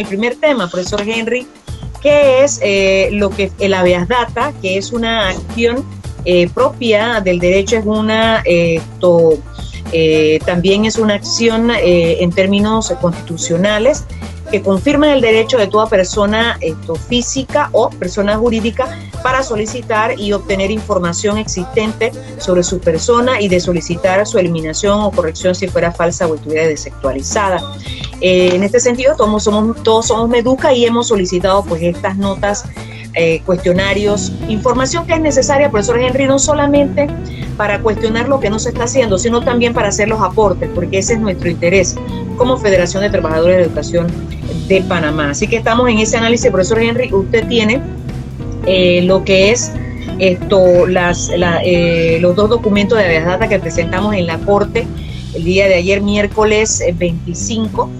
el primer tema, profesor Henry, que es eh, lo que el habeas data, que es una acción eh, propia del derecho, es una esto, también es una acción en términos constitucionales que confirman el derecho de toda persona física o persona jurídica para solicitar y obtener información existente sobre su persona y de solicitar su eliminación o corrección si fuera falsa o estuviera desactualizada. Eh, en este sentido, todos somos, todos somos Meduca y hemos solicitado pues estas notas eh, cuestionarios, información que es necesaria, profesor Henry, no solamente para cuestionar lo que no se está haciendo, sino también para hacer los aportes, porque ese es nuestro interés como Federación de Trabajadores de Educación de Panamá. Así que estamos en ese análisis, profesor Henry, usted tiene eh, lo que es esto, las, eh, los dos documentos de data que presentamos en la Corte el día de ayer, miércoles 25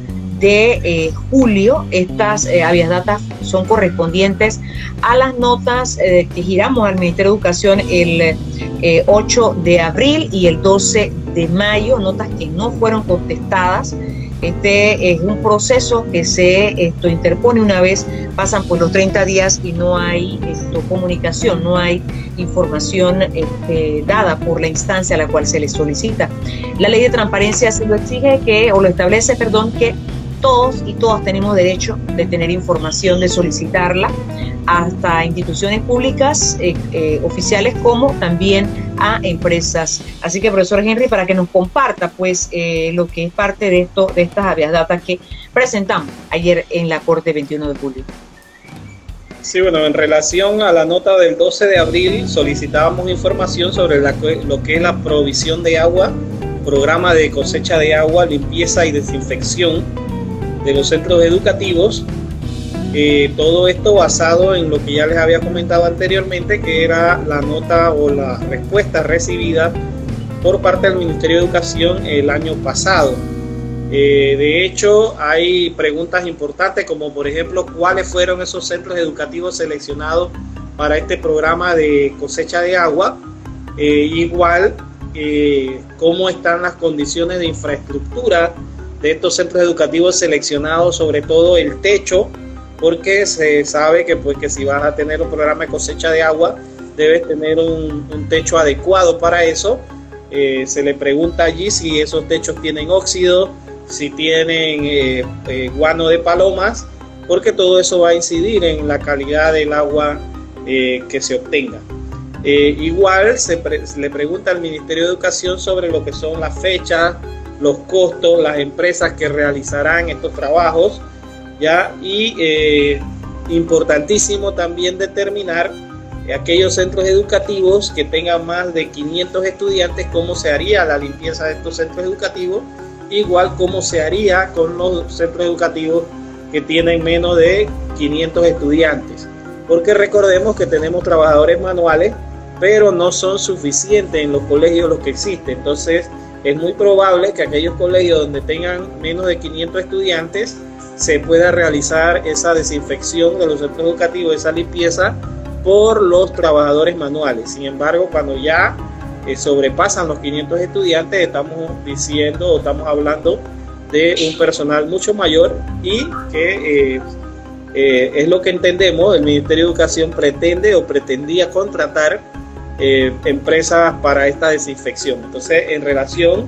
de eh, julio. Estas eh, data son correspondientes a las notas que giramos al Ministerio de Educación el 8 eh, de abril y el 12 de mayo, notas que no fueron contestadas. Este es un proceso que se esto, interpone una vez pasan por los 30 días y no hay esto, comunicación, no hay información este, dada por la instancia a la cual se le solicita. La ley de transparencia se lo exige que, o lo establece, perdón, que todos y todas tenemos derecho de tener información, de solicitarla hasta instituciones públicas eh, eh, oficiales como también a empresas. Así que, profesor Henry, para que nos comparta pues eh, lo que es parte de esto, de estas habeas data que presentamos ayer en la Corte 21 de julio. Sí, bueno, en relación a la nota del 12 de abril solicitábamos información sobre lo que es la provisión de agua, programa de cosecha de agua, limpieza y desinfección de los centros educativos. Eh, todo esto basado en lo que ya les había comentado anteriormente, que era la nota o la respuesta recibida por parte del Ministerio de Educación el año pasado. Eh, de hecho, hay preguntas importantes como por ejemplo cuáles fueron esos centros educativos seleccionados para este programa de cosecha de agua. Eh, igual, cómo están las condiciones de infraestructura de estos centros educativos seleccionados, sobre todo el techo, porque se sabe que, pues, que si vas a tener un programa de cosecha de agua, debes tener un, techo adecuado para eso. Eh, se le pregunta allí si esos techos tienen óxido, si tienen eh, eh, guano de palomas, porque todo eso va a incidir en la calidad del agua que se obtenga. igual se, se, le pregunta al Ministerio de Educación sobre lo que son las fechas, los costos, las empresas que realizarán estos trabajos, ¿ya? Y eh, importantísimo también determinar aquellos centros educativos que tengan más de 500 estudiantes, cómo se haría la limpieza de estos centros educativos, igual cómo se haría con los centros educativos que tienen menos de 500 estudiantes. Porque recordemos que tenemos trabajadores manuales, pero no son suficientes en los colegios los que existen. Entonces, es muy probable que aquellos colegios donde tengan menos de 500 estudiantes se pueda realizar esa desinfección de los centros educativos, esa limpieza por los trabajadores manuales. Sin embargo, cuando ya eh, sobrepasan los 500 estudiantes, estamos diciendo o estamos hablando de un personal mucho mayor y que eh, eh, es lo que entendemos, el Ministerio de Educación pretende o pretendía contratar empresas para esta desinfección. Entonces, en relación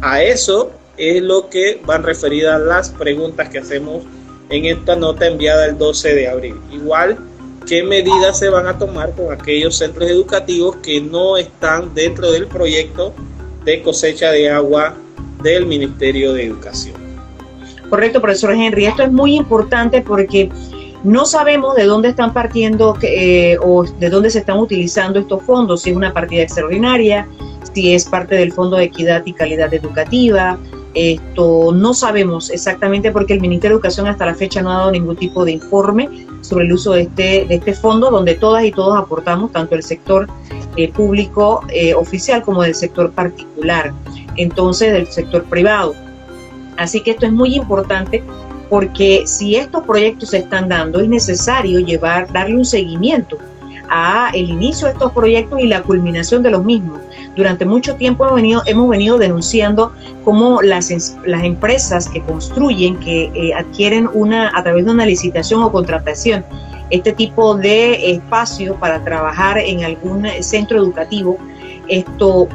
a eso es lo que van referidas las preguntas que hacemos en esta nota enviada el 12 de abril. Igual, ¿qué medidas se van a tomar con aquellos centros educativos que no están dentro del proyecto de cosecha de agua del Ministerio de Educación? Correcto, profesor Henry. Esto es muy importante porque no sabemos de dónde están partiendo eh, o de dónde se están utilizando estos fondos, si es una partida extraordinaria, si es parte del Fondo de Equidad y Calidad Educativa. Esto no sabemos exactamente porque el Ministerio de Educación hasta la fecha no ha dado ningún tipo de informe sobre el uso de este, de este fondo, donde todas y todos aportamos, tanto el sector eh, público eh, oficial como del sector particular, entonces del sector privado. Así que esto es muy importante porque si estos proyectos se están dando, es necesario llevar, darle un seguimiento a el inicio de estos proyectos y la culminación de los mismos, durante mucho tiempo hemos venido, hemos venido denunciando cómo las, las empresas que construyen, que eh, adquieren una, a través de una licitación o contratación, este tipo de espacio para trabajar en algún centro educativo, esto,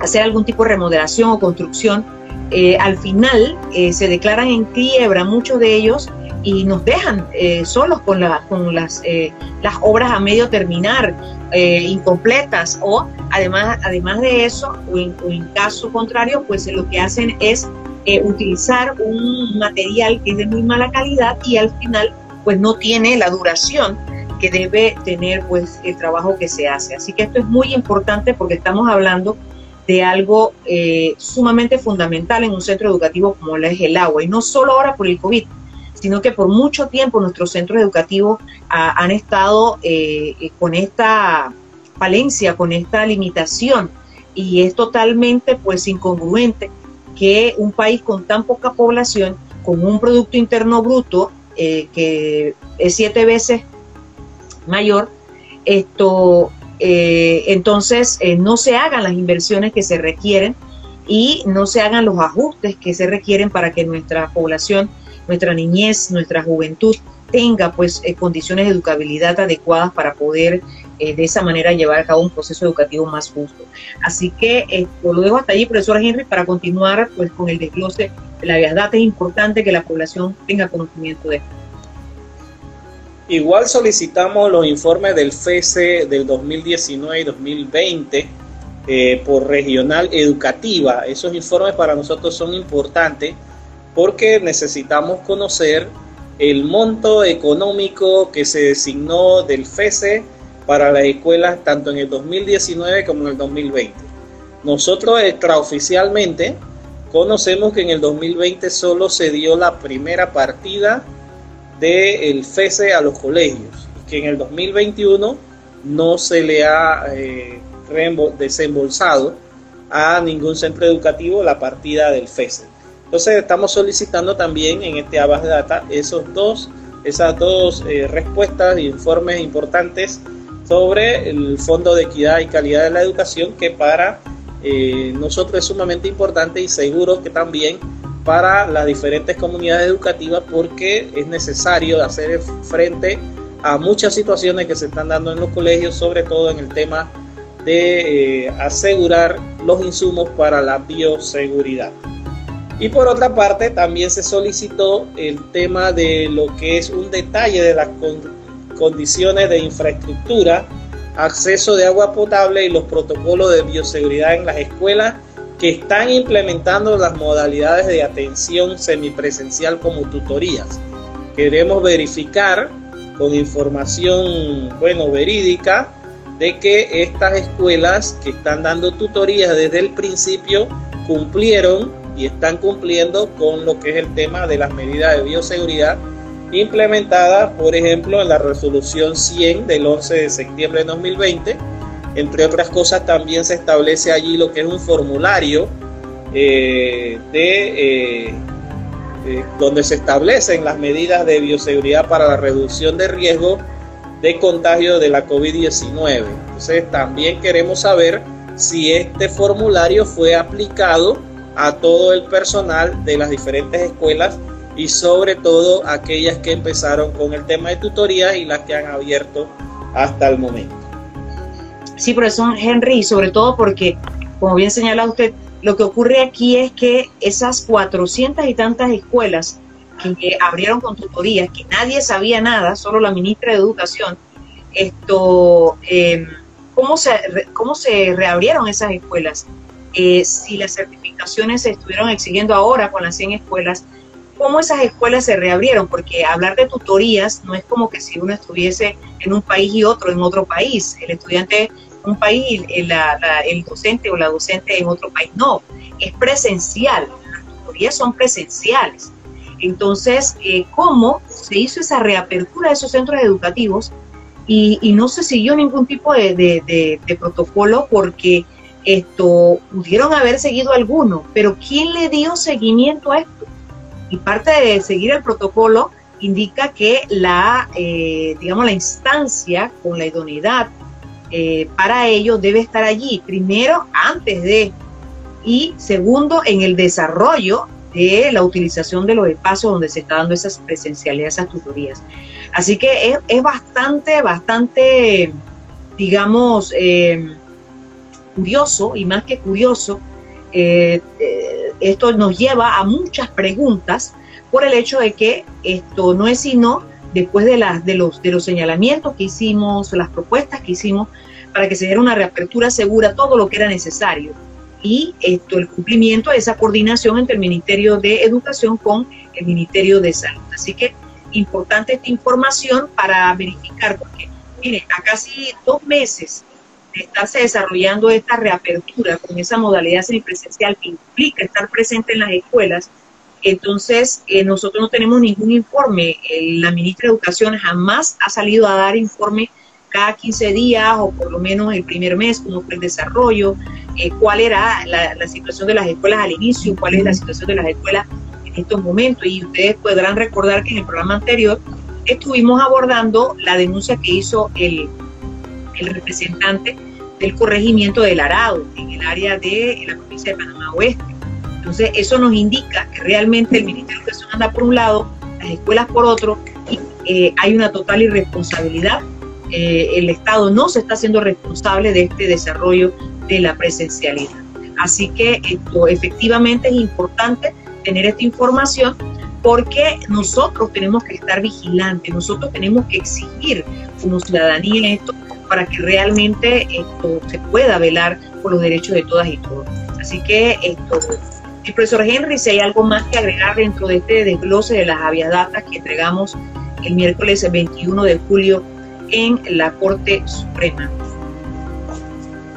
hacer algún tipo de remodelación o construcción, eh, al final eh, se declaran en quiebra muchos de ellos y nos dejan eh, solos con, la, con las, las obras a medio terminar, incompletas o además, además de eso, o en, o en, caso contrario, pues lo que hacen es utilizar un material que es de muy mala calidad y al final pues no tiene la duración que debe tener pues el trabajo que se hace. Así que esto es muy importante porque estamos hablando de algo eh, sumamente fundamental en un centro educativo como es el agua, y no solo ahora por el COVID, sino que por mucho tiempo nuestros centros educativos han estado eh, con esta falencia, con esta limitación, y es totalmente pues incongruente que un país con tan poca población, con un Producto Interno Bruto eh, que es siete veces mayor, esto eh, entonces eh, no se hagan las inversiones que se requieren y no se hagan los ajustes que se requieren para que nuestra población, nuestra niñez, nuestra juventud tenga pues condiciones de educabilidad adecuadas para poder de esa manera llevar a cabo un proceso educativo más justo. Así que lo dejo hasta allí, profesora Henry, para continuar pues con el desglose de la data. Es importante que la población tenga conocimiento de esto. Igual solicitamos los informes del FESE del 2019 y 2020 eh, por regional educativa. Esos informes para nosotros son importantes porque necesitamos conocer el monto económico que se designó del FESE para las escuelas tanto en el 2019 como en el 2020. Nosotros extraoficialmente conocemos que en el 2020 solo se dio la primera partida del FESE a los colegios, que en el 2021 no se le ha eh, desembolsado a ningún centro educativo la partida del FESE. Entonces estamos solicitando también en este Abas de Data esos dos, esas dos eh, respuestas e informes importantes sobre el Fondo de Equidad y Calidad de la Educación que para eh, nosotros es sumamente importante y seguro que también para las diferentes comunidades educativas porque es necesario hacer frente a muchas situaciones que se están dando en los colegios, sobre todo en el tema de eh, asegurar los insumos para la bioseguridad. Y por otra parte, también se solicitó el tema de lo que es un detalle de las condiciones de infraestructura, acceso de agua potable y los protocolos de bioseguridad en las escuelas que están implementando las modalidades de atención semipresencial como tutorías. Queremos verificar con información, bueno, verídica, de que estas escuelas que están dando tutorías desde el principio cumplieron y están cumpliendo con lo que es el tema de las medidas de bioseguridad implementadas, por ejemplo, en la resolución 100 del 11 de septiembre de 2020 entre otras cosas, también se establece allí lo que es un formulario eh, de, eh, eh, donde se establecen las medidas de bioseguridad para la reducción de riesgo de contagio de la COVID-19. Entonces, también queremos saber si este formulario fue aplicado a todo el personal de las diferentes escuelas y sobre todo aquellas que empezaron con el tema de tutoría y las que han abierto hasta el momento. Sí, profesor Henry, y sobre todo porque, como bien señala usted, lo que ocurre aquí es que esas 400 y tantas escuelas que abrieron con tutorías, que nadie sabía nada, solo la ministra de Educación, esto, eh, ¿cómo, se, ¿cómo se reabrieron esas escuelas? Eh, si las se estuvieron exigiendo ahora con las 100 escuelas, ¿cómo esas escuelas se reabrieron? Porque hablar de tutorías no es como que si uno estuviese en un país y otro en otro país. El estudiante un país el, el docente o la docente en otro país. No, es presencial. Las tutorías son presenciales. Entonces, eh, ¿cómo se hizo esa reapertura de esos centros educativos? Y, no se siguió ningún tipo de, protocolo porque esto pudieron haber seguido alguno, pero ¿quién le dio seguimiento a esto? Y parte de seguir el protocolo indica que la, eh, digamos, la instancia con la idoneidad eh, para ello debe estar allí, primero antes de, y segundo en el desarrollo de la utilización de los espacios donde se está dando esas presencialidades, esas tutorías. Así que es, bastante, bastante, digamos, eh, curioso y más que curioso, eh, esto nos lleva a muchas preguntas por el hecho de que esto no es sino después de, las, de, los, de los señalamientos que hicimos, las propuestas que hicimos para que se diera una reapertura segura, todo lo que era necesario. Y esto, el cumplimiento de esa coordinación entre el Ministerio de Educación con el Ministerio de Salud. Así que importante esta información para verificar, porque mire, a casi dos meses estarse desarrollando esta reapertura con esa modalidad semipresencial que implica estar presente en las escuelas, entonces, eh, nosotros no tenemos ningún informe. la ministra de Educación jamás ha salido a dar informe cada 15 días o por lo menos el primer mes, cómo fue el desarrollo, eh, cuál era la, situación de las escuelas al inicio, cuál es la situación de las escuelas en estos momentos. Y ustedes podrán recordar que en el programa anterior estuvimos abordando la denuncia que hizo el, el representante del corregimiento del Arado en el área de la provincia de Panamá Oeste entonces, eso nos indica que realmente el Ministerio de Educación anda por un lado, las escuelas por otro, y eh, hay una total irresponsabilidad. Eh, el Estado no se está haciendo responsable de este desarrollo de la presencialidad. Así que esto efectivamente es importante tener esta información porque nosotros tenemos que estar vigilantes, nosotros tenemos que exigir como ciudadanía esto para que realmente esto se pueda velar por los derechos de todas y todos. Así que profesor Henry, si hay algo más que agregar dentro de este desglose de las aviadatas que entregamos el miércoles 21 de julio en la Corte Suprema.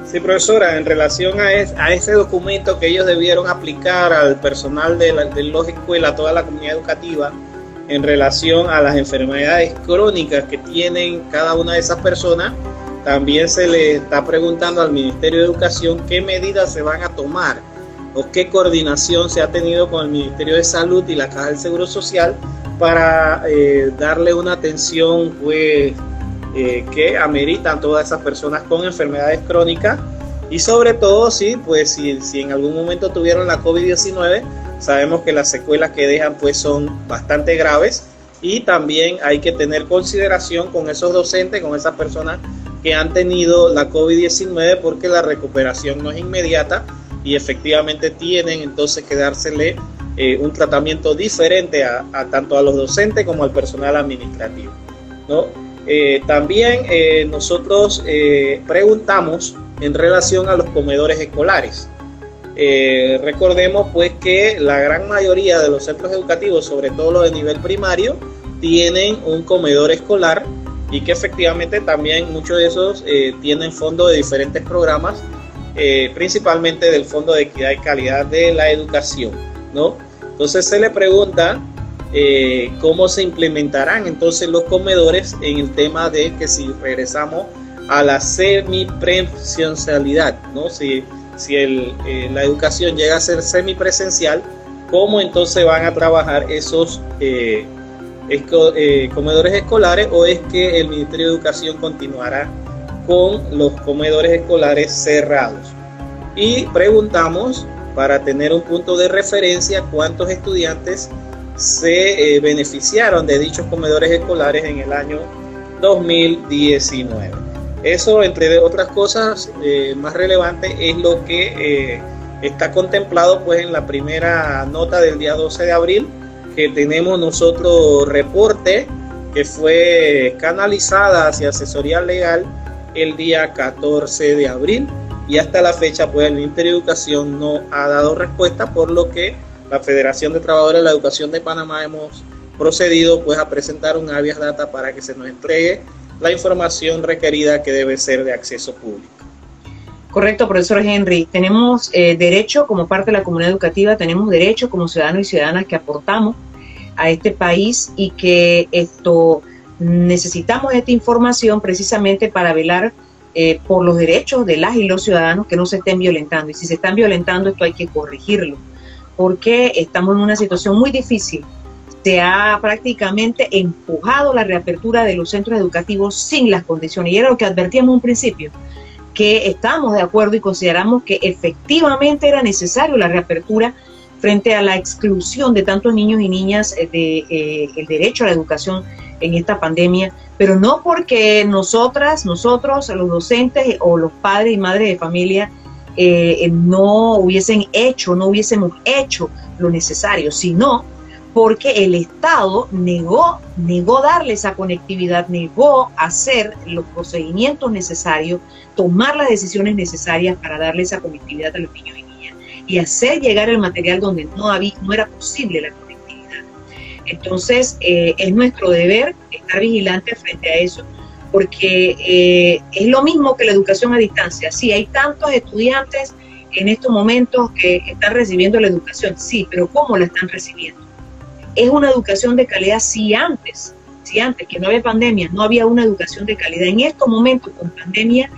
Sí, profesora, en relación a, ese documento que ellos debieron aplicar al personal de, la, de a toda la comunidad educativa, en relación a las enfermedades crónicas que tienen cada una de esas personas, también se le está preguntando al Ministerio de Educación qué medidas se van a tomar o qué coordinación se ha tenido con el Ministerio de Salud y la Caja del Seguro Social para eh, darle una atención pues, eh, que ameritan todas esas personas con enfermedades crónicas. Y sobre todo sí, pues si, si en algún momento tuvieron la COVID-19, sabemos que las secuelas que dejan pues son bastante graves y también hay que tener consideración con esos docentes, con esas personas que han tenido la COVID-19 porque la recuperación no es inmediata y efectivamente tienen entonces que dársele eh, un tratamiento diferente a, tanto a los docentes como al personal administrativo. Eh, también eh, nosotros preguntamos en relación a los comedores escolares. Recordemos pues que la gran mayoría de los centros educativos, sobre todo los de nivel primario, tienen un comedor escolar y que efectivamente también muchos de esos tienen fondos de diferentes programas eh, principalmente del Fondo de Equidad y Calidad de la Educación, ¿no? Entonces se le pregunta eh, cómo se implementarán entonces los comedores en el tema de que si regresamos a la semipresencialidad, ¿no? Si, si eh, la educación llega a ser semipresencial, ¿cómo entonces van a trabajar esos comedores escolares o es que el Ministerio de Educación continuará con los comedores escolares cerrados. Y preguntamos para tener un punto de referencia cuántos estudiantes se eh, beneficiaron de dichos comedores escolares en el año 2019. Eso, entre otras cosas eh, más relevantes, es lo que eh, está contemplado pues, en la primera nota del día 12 de abril, que tenemos nosotros reporte que fue canalizada hacia asesoría legal el día 14 de abril. Y hasta la fecha pues el Ministerio de Educación no ha dado respuesta por lo que la Federación de Trabajadores de la Educación de Panamá hemos procedido pues a presentar un habeas data para que se nos entregue la información requerida que debe ser de acceso público. Correcto, profesor Henry. Tenemos eh, derecho como parte de la comunidad educativa, tenemos derecho como ciudadanos y ciudadanas que aportamos a este país y que esto necesitamos esta información precisamente para velar eh, por los derechos de las y los ciudadanos que no se estén violentando. Y si se están violentando, esto hay que corregirlo, porque estamos en una situación muy difícil. Se ha prácticamente empujado la reapertura de los centros educativos sin las condiciones. Y era lo que advertíamos en un principio, que estamos de acuerdo y consideramos que efectivamente era necesario la reapertura frente a la exclusión de tantos niños y niñas del de, eh, el derecho a la educación en esta pandemia, pero no porque nosotras, nosotros, los docentes o los padres y madres de familia eh, no hubiesen hecho, no hubiésemos hecho lo necesario, sino porque el Estado negó, negó darle esa conectividad, negó hacer los procedimientos necesarios, tomar las decisiones necesarias para darle esa conectividad a los niños y niñas y hacer llegar el material donde no, había, no era posible la conectividad. Entonces, eh, es nuestro deber estar vigilantes frente a eso, porque eh, es lo mismo que la educación a distancia. Sí, hay tantos estudiantes en estos momentos que están recibiendo la educación, sí, pero ¿cómo la están recibiendo? Es una educación de calidad si antes, si antes que no había pandemia, no había una educación de calidad. En estos momentos con pandemia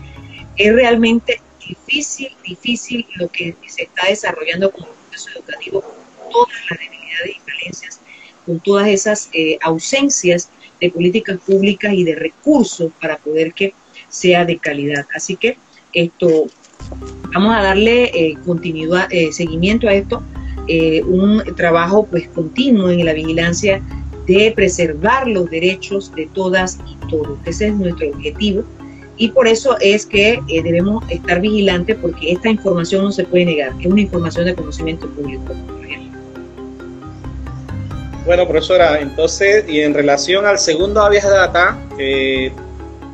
es realmente difícil, difícil lo que se está desarrollando como proceso educativo con todas las debilidades y falencias, con todas esas eh, ausencias de políticas públicas y de recursos para poder que sea de calidad. Así que esto, vamos a darle eh, continuidad, eh, seguimiento a esto eh, un trabajo pues continuo en la vigilancia de preservar los derechos de todas y todos. Ese es nuestro objetivo y por eso es que eh, debemos estar vigilantes porque esta información no se puede negar, es una información de conocimiento público. Bueno, profesora, entonces, y en relación al segundo Avias Data, eh,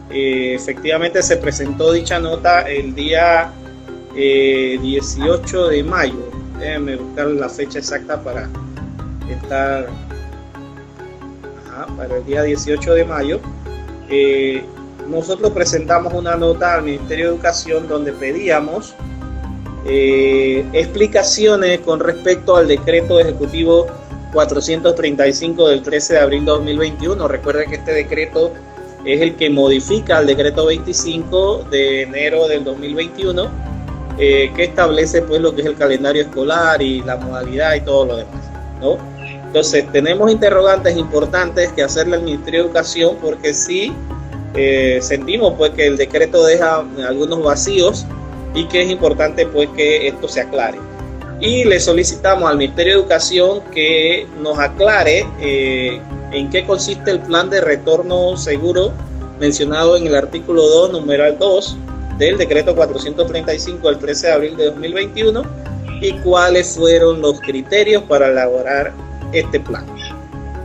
efectivamente se presentó dicha nota el día 18 de mayo, déjenme buscar la fecha exacta para estar para el día 18 de mayo. Eh, nosotros presentamos una nota al Ministerio de Educación donde pedíamos eh, explicaciones con respecto al decreto ejecutivo 435 del 13 de abril de 2021. Recuerden que este decreto es el que modifica el decreto 25 de enero del 2021 eh, que establece pues lo que es el calendario escolar y la modalidad y todo lo demás, ¿no? Entonces tenemos interrogantes importantes que hacerle al Ministerio de Educación porque sí eh, sentimos pues que el decreto deja algunos vacíos y que es importante pues que esto se aclare. Y le solicitamos al Ministerio de Educación que nos aclare eh, en qué consiste el plan de retorno seguro mencionado en el artículo 2, numeral 2, del decreto 435 del 13 de abril de 2021 y cuáles fueron los criterios para elaborar este plan.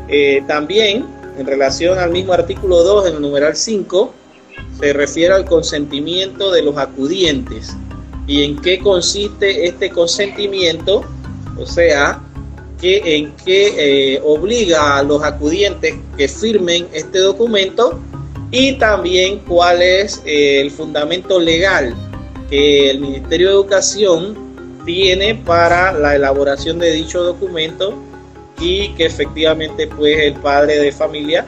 Eh, también, en relación al mismo artículo 2, en el numeral 5, se refiere al consentimiento de los acudientes y en qué consiste este consentimiento, o sea, que en qué eh, obliga a los acudientes que firmen este documento y también cuál es eh, el fundamento legal que el Ministerio de Educación tiene para la elaboración de dicho documento y que efectivamente pues el padre de familia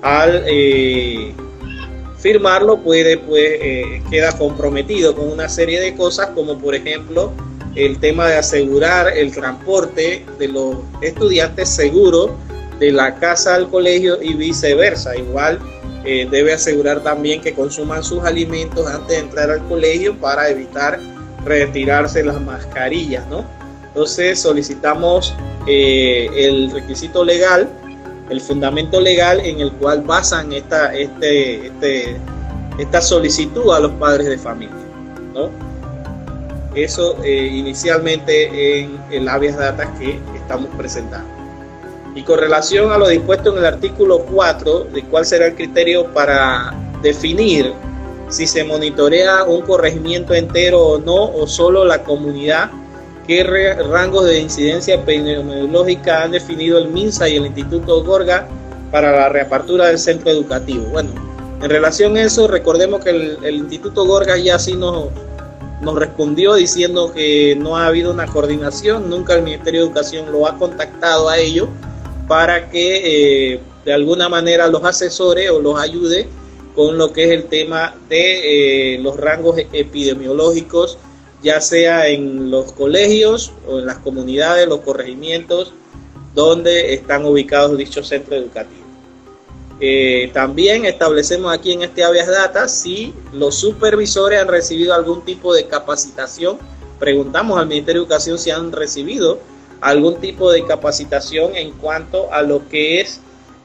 al eh, firmarlo puede pues eh, queda comprometido con una serie de cosas como por ejemplo el tema de asegurar el transporte de los estudiantes seguro de la casa al colegio y viceversa. Igual eh, debe asegurar también que consuman sus alimentos antes de entrar al colegio para evitar retirarse las mascarillas, ¿no? Entonces solicitamos eh, el requisito legal, el fundamento legal en el cual basan esta, este, este, esta solicitud a los padres de familia, ¿no? Eso eh, inicialmente en el habeas data que estamos presentando. Y con relación a lo dispuesto en el artículo 4, de cuál será el criterio para definir si se monitorea un corregimiento entero o no, o solo la comunidad, qué rangos de incidencia epidemiológica han definido el MINSA y el Instituto Gorga para la reapertura del centro educativo. Bueno, en relación a eso, recordemos que el, Instituto Gorga ya sí nos, nos respondió diciendo que no ha habido una coordinación, nunca el Ministerio de Educación lo ha contactado a ellos para que eh, de alguna manera los asesore o los ayude con lo que es el tema de eh, los rangos epidemiológicos, ya sea en los colegios o en las comunidades, los corregimientos donde están ubicados dichos centros educativos. Eh, también establecemos aquí en este Avias Data si los supervisores han recibido algún tipo de capacitación. Preguntamos al Ministerio de Educación si han recibido algún tipo de capacitación en cuanto a lo que es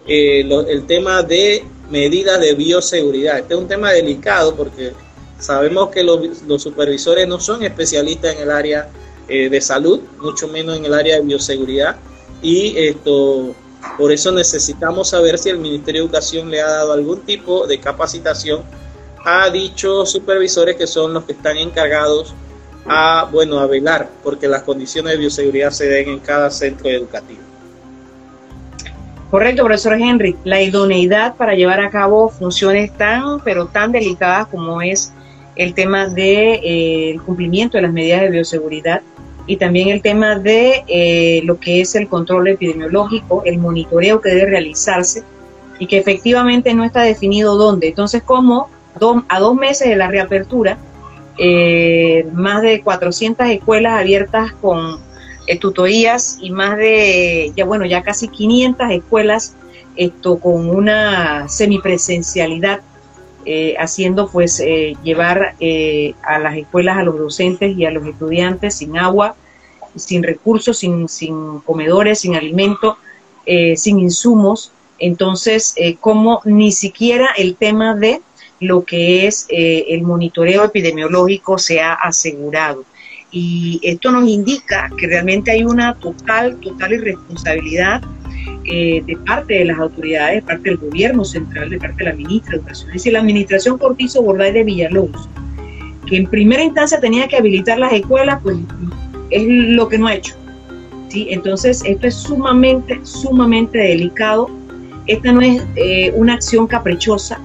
eh, el tema de medidas de bioseguridad. Este es un tema delicado porque sabemos que los, supervisores no son especialistas en el área eh, de salud, mucho menos en el área de bioseguridad. Y esto, por eso necesitamos saber si el Ministerio de Educación le ha dado algún tipo de capacitación a dichos supervisores que son los que están encargados a, bueno, a velar porque las condiciones de bioseguridad se den en cada centro educativo. Correcto, profesor Henry. La idoneidad para llevar a cabo funciones tan, pero tan delicadas como es el tema del de, eh, cumplimiento de las medidas de bioseguridad y también el tema de eh, lo que es el control epidemiológico, el monitoreo que debe realizarse y que efectivamente no está definido dónde. Entonces, como a dos meses de la reapertura, eh, más de 400 escuelas abiertas con eh, tutorías y más de, ya bueno, ya casi 500 escuelas esto con una semipresencialidad, eh, haciendo pues eh, llevar a las escuelas a los docentes y a los estudiantes sin agua, sin recursos, sin, sin comedores, sin alimento, sin insumos. Entonces, como ni siquiera el tema de lo que es el monitoreo epidemiológico se ha asegurado y esto nos indica que realmente hay una total, total irresponsabilidad eh, de parte de las autoridades, de parte del gobierno central, de parte de la ministra de Educación. Es decir, la administración Cortizo Borday de Villalobos, que en primera instancia tenía que habilitar las escuelas, pues es lo que no ha hecho. ¿sí? Entonces, esto es sumamente, sumamente delicado. Esta no es eh, una acción caprichosa.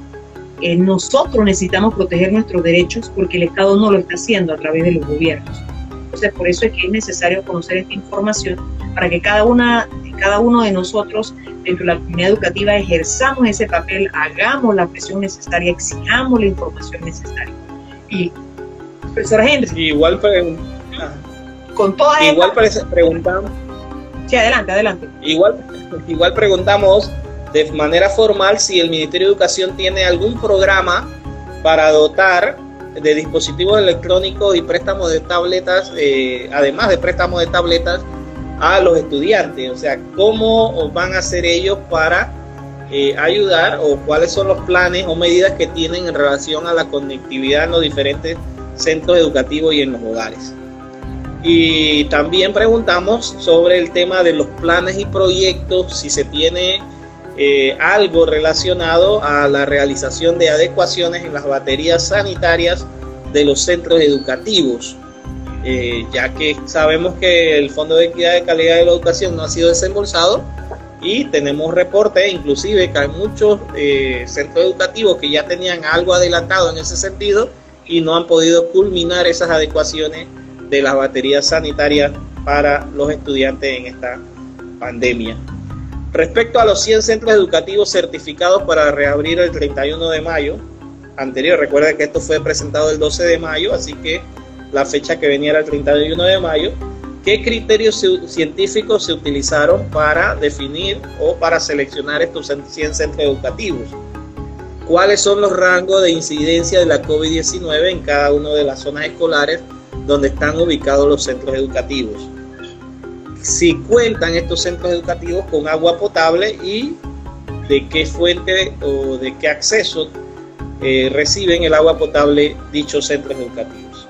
Eh, nosotros necesitamos proteger nuestros derechos porque el Estado no lo está haciendo a través de los gobiernos. Entonces, por eso es que es necesario conocer esta información para que cada, una, cada uno de nosotros dentro de la comunidad educativa ejerzamos ese papel, hagamos la presión necesaria, exijamos la información necesaria. Y, profesor Henry. Igual, con toda igual preguntamos. Sí, adelante, adelante. Igual, igual preguntamos de manera formal si el Ministerio de Educación tiene algún programa para dotar de dispositivos electrónicos y préstamos de tabletas, eh, además de préstamos de tabletas a los estudiantes. O sea, cómo van a hacer ellos para eh, ayudar o cuáles son los planes o medidas que tienen en relación a la conectividad en los diferentes centros educativos y en los hogares. Y también preguntamos sobre el tema de los planes y proyectos, si se tiene eh, algo relacionado a la realización de adecuaciones en las baterías sanitarias de los centros educativos, eh, ya que sabemos que el Fondo de Equidad de Calidad de la Educación no ha sido desembolsado y tenemos reportes, inclusive que hay muchos eh, centros educativos que ya tenían algo adelantado en ese sentido y no han podido culminar esas adecuaciones de las baterías sanitarias para los estudiantes en esta pandemia. Respecto a los 100 centros educativos certificados para reabrir el 31 de mayo, anterior, recuerden que esto fue presentado el 12 de mayo, así que la fecha que venía era el 31 de mayo, ¿qué criterios científicos se utilizaron para definir o para seleccionar estos 100 centros educativos? ¿Cuáles son los rangos de incidencia de la COVID-19 en cada una de las zonas escolares donde están ubicados los centros educativos? Si cuentan estos centros educativos con agua potable y de qué fuente o de qué acceso eh, reciben el agua potable dichos centros educativos.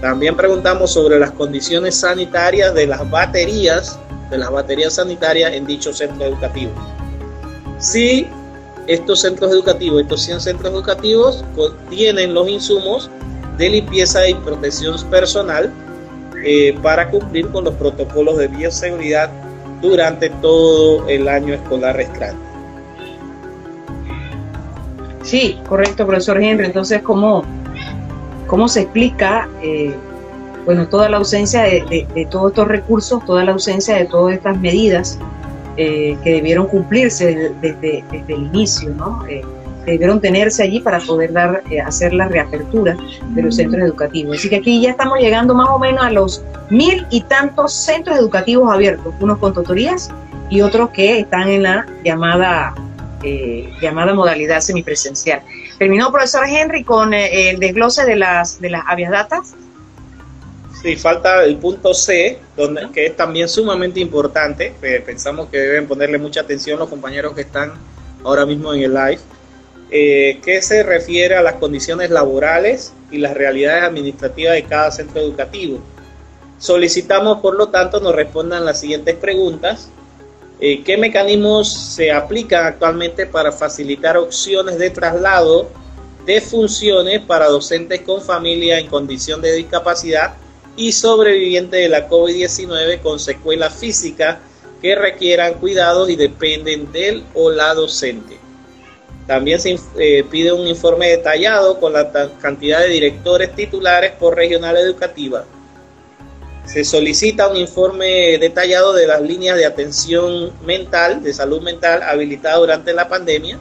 También preguntamos sobre las condiciones sanitarias de las baterías, de las baterías sanitarias en dichos centros educativos. Si estos centros educativos, estos 100 centros educativos, tienen los insumos de limpieza y protección personal eh, para cumplir con los protocolos de bioseguridad durante todo el año escolar restante. Sí, correcto, profesor Henry. Entonces, ¿cómo, cómo se explica, eh, bueno, toda la ausencia de, todos estos recursos, toda la ausencia de todas estas medidas eh, que debieron cumplirse desde, desde, el inicio, ¿no? Debieron tenerse allí para poder dar, eh, hacer la reapertura de los centros educativos. Así que aquí ya estamos llegando más o menos a los mil y tantos centros educativos abiertos, unos con tutorías y otros que están en la llamada, eh, llamada modalidad semipresencial. Terminó, profesor Henry, con eh, el desglose de las, de las avias datas. Sí, falta el punto C, donde, que es también sumamente importante. Pensamos que deben ponerle mucha atención los compañeros que están ahora mismo en el live eh, que se refiere a las condiciones laborales y las realidades administrativas de cada centro educativo. Solicitamos, por lo tanto, nos respondan las siguientes preguntas. Eh, ¿Qué mecanismos se aplican actualmente para facilitar opciones de traslado de funciones para docentes con familia en condición de discapacidad y sobrevivientes de la COVID-19 con secuelas físicas que requieran cuidados y dependen del o la docente? También se eh, pide un informe detallado con la cantidad de directores titulares por regional educativa. Se solicita un informe detallado de las líneas de atención mental, de salud mental, habilitadas durante la pandemia.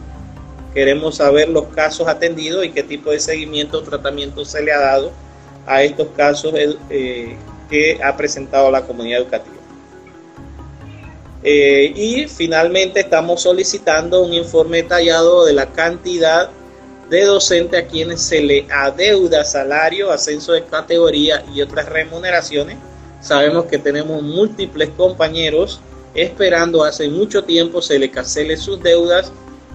Queremos saber los casos atendidos y qué tipo de seguimiento o tratamiento se le ha dado a estos casos eh, que ha presentado la comunidad educativa. Eh, y finalmente estamos solicitando un informe detallado de la cantidad de docentes a quienes se le adeuda salario, ascenso de categoría y otras remuneraciones. Sabemos que tenemos múltiples compañeros esperando hace mucho tiempo se le cancele sus deudas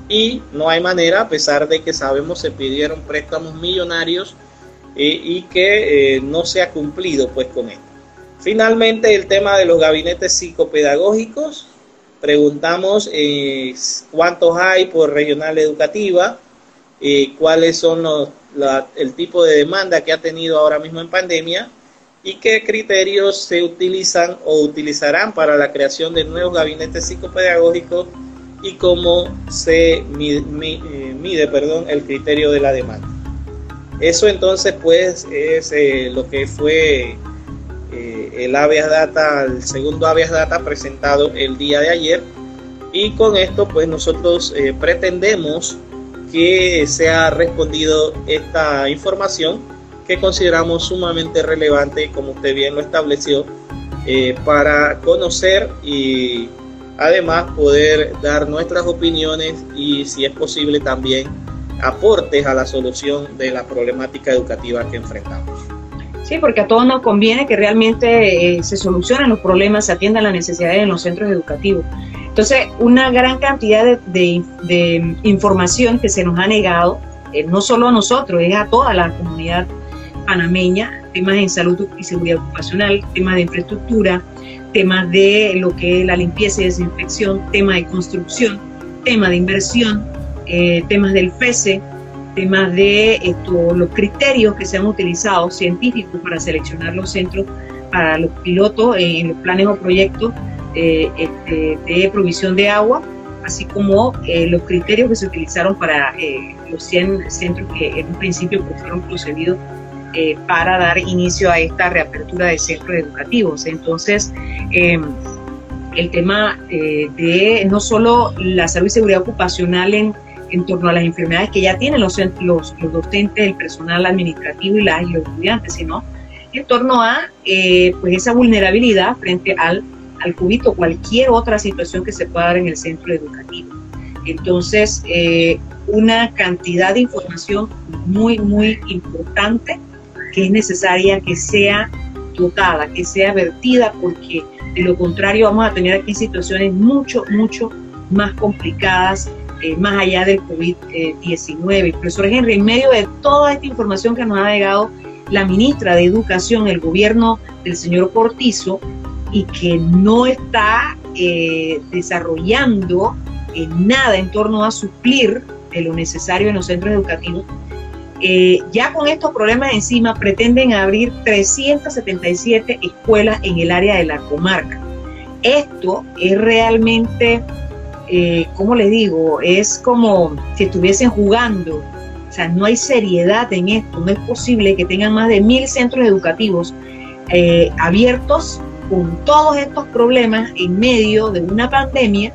y no hay manera, a pesar de que sabemos se pidieron préstamos millonarios eh, y que eh, no se ha cumplido pues con esto. Finalmente, el tema de los gabinetes psicopedagógicos. Preguntamos eh, cuántos hay por regional educativa, eh, cuáles son el tipo de demanda que ha tenido ahora mismo en pandemia y qué criterios se utilizan o utilizarán para la creación de nuevos gabinetes psicopedagógicos y cómo se mide, eh, mide perdón, el criterio de la demanda. Eso entonces pues es lo que fue el habeas data, el segundo habeas data presentado el día de ayer. Y con esto, pues nosotros eh, pretendemos que sea respondido esta información que consideramos sumamente relevante, como usted bien lo estableció, eh, para conocer y además poder dar nuestras opiniones y, si es posible, también aportes a la solución de la problemática educativa que enfrentamos. Sí, porque a todos nos conviene que realmente eh, se solucionen los problemas, se atiendan las necesidades en los centros educativos. Entonces, una gran cantidad de, información que se nos ha negado, eh, no solo a nosotros, es a toda la comunidad panameña, temas en salud y seguridad ocupacional, temas de infraestructura, temas de lo que es la limpieza y desinfección, temas de construcción, temas de inversión, eh, temas del FESE, temas de esto, los criterios que se han utilizado científicos para seleccionar los centros para los pilotos en los planes o proyectos eh, este, de provisión de agua, así como eh, los criterios que se utilizaron para eh, los 100 centros que en un principio pues, fueron procedidos para dar inicio a esta reapertura de centros educativos. Entonces, em, el tema de no solo la salud y seguridad ocupacional en en torno a las enfermedades que ya tienen los, los, los docentes, el personal administrativo y, las, los estudiantes, sino en torno a eh, pues esa vulnerabilidad frente al, al COVID o cualquier otra situación que se pueda dar en el centro educativo. Entonces, eh, una cantidad de información muy, muy importante que es necesaria que sea dotada, que sea vertida, porque de lo contrario vamos a tener aquí situaciones mucho, mucho más complicadas eh, más allá del COVID-19. Profesor Henry, en medio de toda esta información que nos ha llegado la ministra de Educación, el gobierno del señor Cortizo, y que no está eh, desarrollando nada en torno a suplir de lo necesario en los centros educativos, eh, ya con estos problemas encima pretenden abrir 377 escuelas en el área de la comarca. Esto es realmente eh, ¿cómo les digo? Es como si estuviesen jugando. O sea, no hay seriedad en esto. No es posible que tengan más de mil centros educativos eh, abiertos con todos estos problemas en medio de una pandemia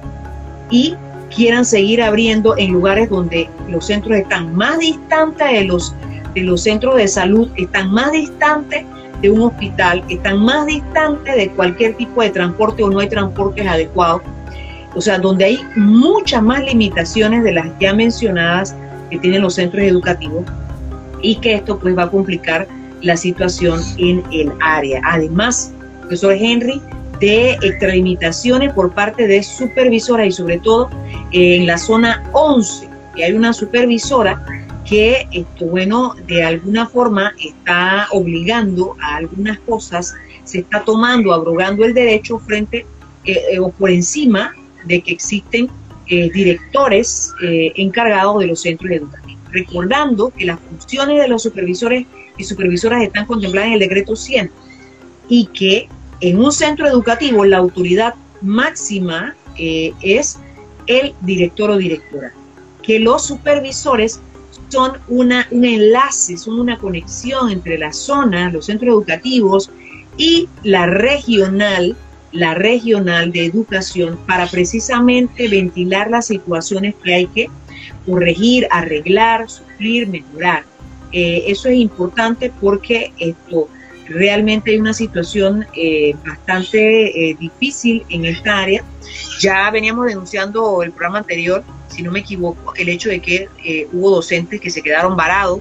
y quieran seguir abriendo en lugares donde los centros están más distantes de los, de los centros de salud, están más distantes de un hospital, están más distantes de cualquier tipo de transporte o no hay transportes adecuados. O sea, donde hay muchas más limitaciones de las ya mencionadas que tienen los centros educativos y que esto pues va a complicar la situación en el área. Además, profesor Henry, de extralimitaciones por parte de supervisora y sobre todo eh, en la zona 11, que hay una supervisora que, esto, bueno, de alguna forma está obligando a algunas cosas, se está tomando, abrogando el derecho frente eh, eh, o por encima de que existen directores encargados de los centros educativos. Recordando que las funciones de los supervisores y supervisoras están contempladas en el decreto 100 y que en un centro educativo la autoridad máxima eh, es el director o directora, que los supervisores son una, un enlace, son una conexión entre la zona, los centros educativos y la regional, la regional de educación para precisamente ventilar las situaciones que hay que corregir, arreglar, suplir, mejorar. Eh, eso es importante porque esto Realmente hay una situación eh, bastante eh, difícil en esta área. Ya veníamos denunciando el programa anterior, si no me equivoco, el hecho de que eh, hubo docentes que se quedaron varados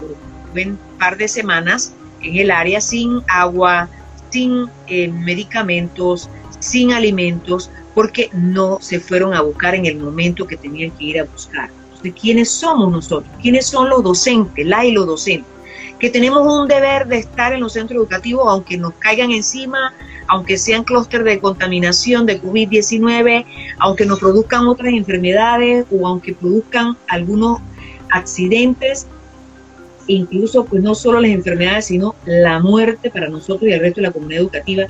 por un par de semanas en el área sin agua, sin medicamentos, sin alimentos, porque no se fueron a buscar en el momento que tenían que ir a buscar. Entonces, ¿quiénes somos nosotros? ¿Quiénes son los docentes, la y los docentes? que tenemos un deber de estar en los centros educativos, aunque nos caigan encima, aunque sean clústeres de contaminación de COVID-19, aunque nos produzcan otras enfermedades o aunque produzcan algunos accidentes, incluso pues no solo las enfermedades, sino la muerte para nosotros y el resto de la comunidad educativa,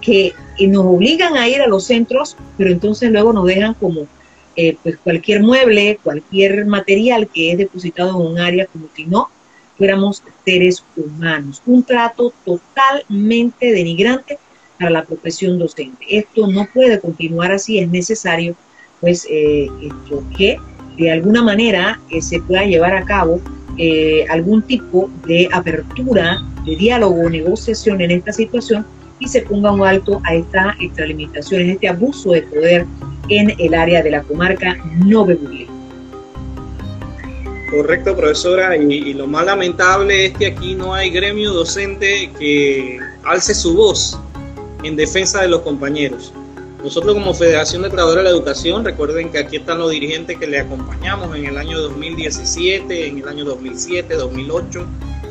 que nos obligan a ir a los centros, pero entonces luego nos dejan como eh, pues cualquier mueble, cualquier material que es depositado en un área como si no fuéramos seres humanos. Un trato totalmente denigrante para la profesión docente. Esto no puede continuar así, es necesario pues eh, que de alguna manera eh, se pueda llevar a cabo eh, algún tipo de apertura, de diálogo negociación en esta situación y se ponga un alto a esta extralimitación, en este abuso de poder en el área de la comarca no. Correcto, profesora. Y, lo más lamentable es que aquí no hay gremio docente que alce su voz en defensa de los compañeros. Nosotros como Federación de Trabajadores de la Educación, recuerden que aquí están los dirigentes que le acompañamos en el año 2017, en el año 2007, 2008.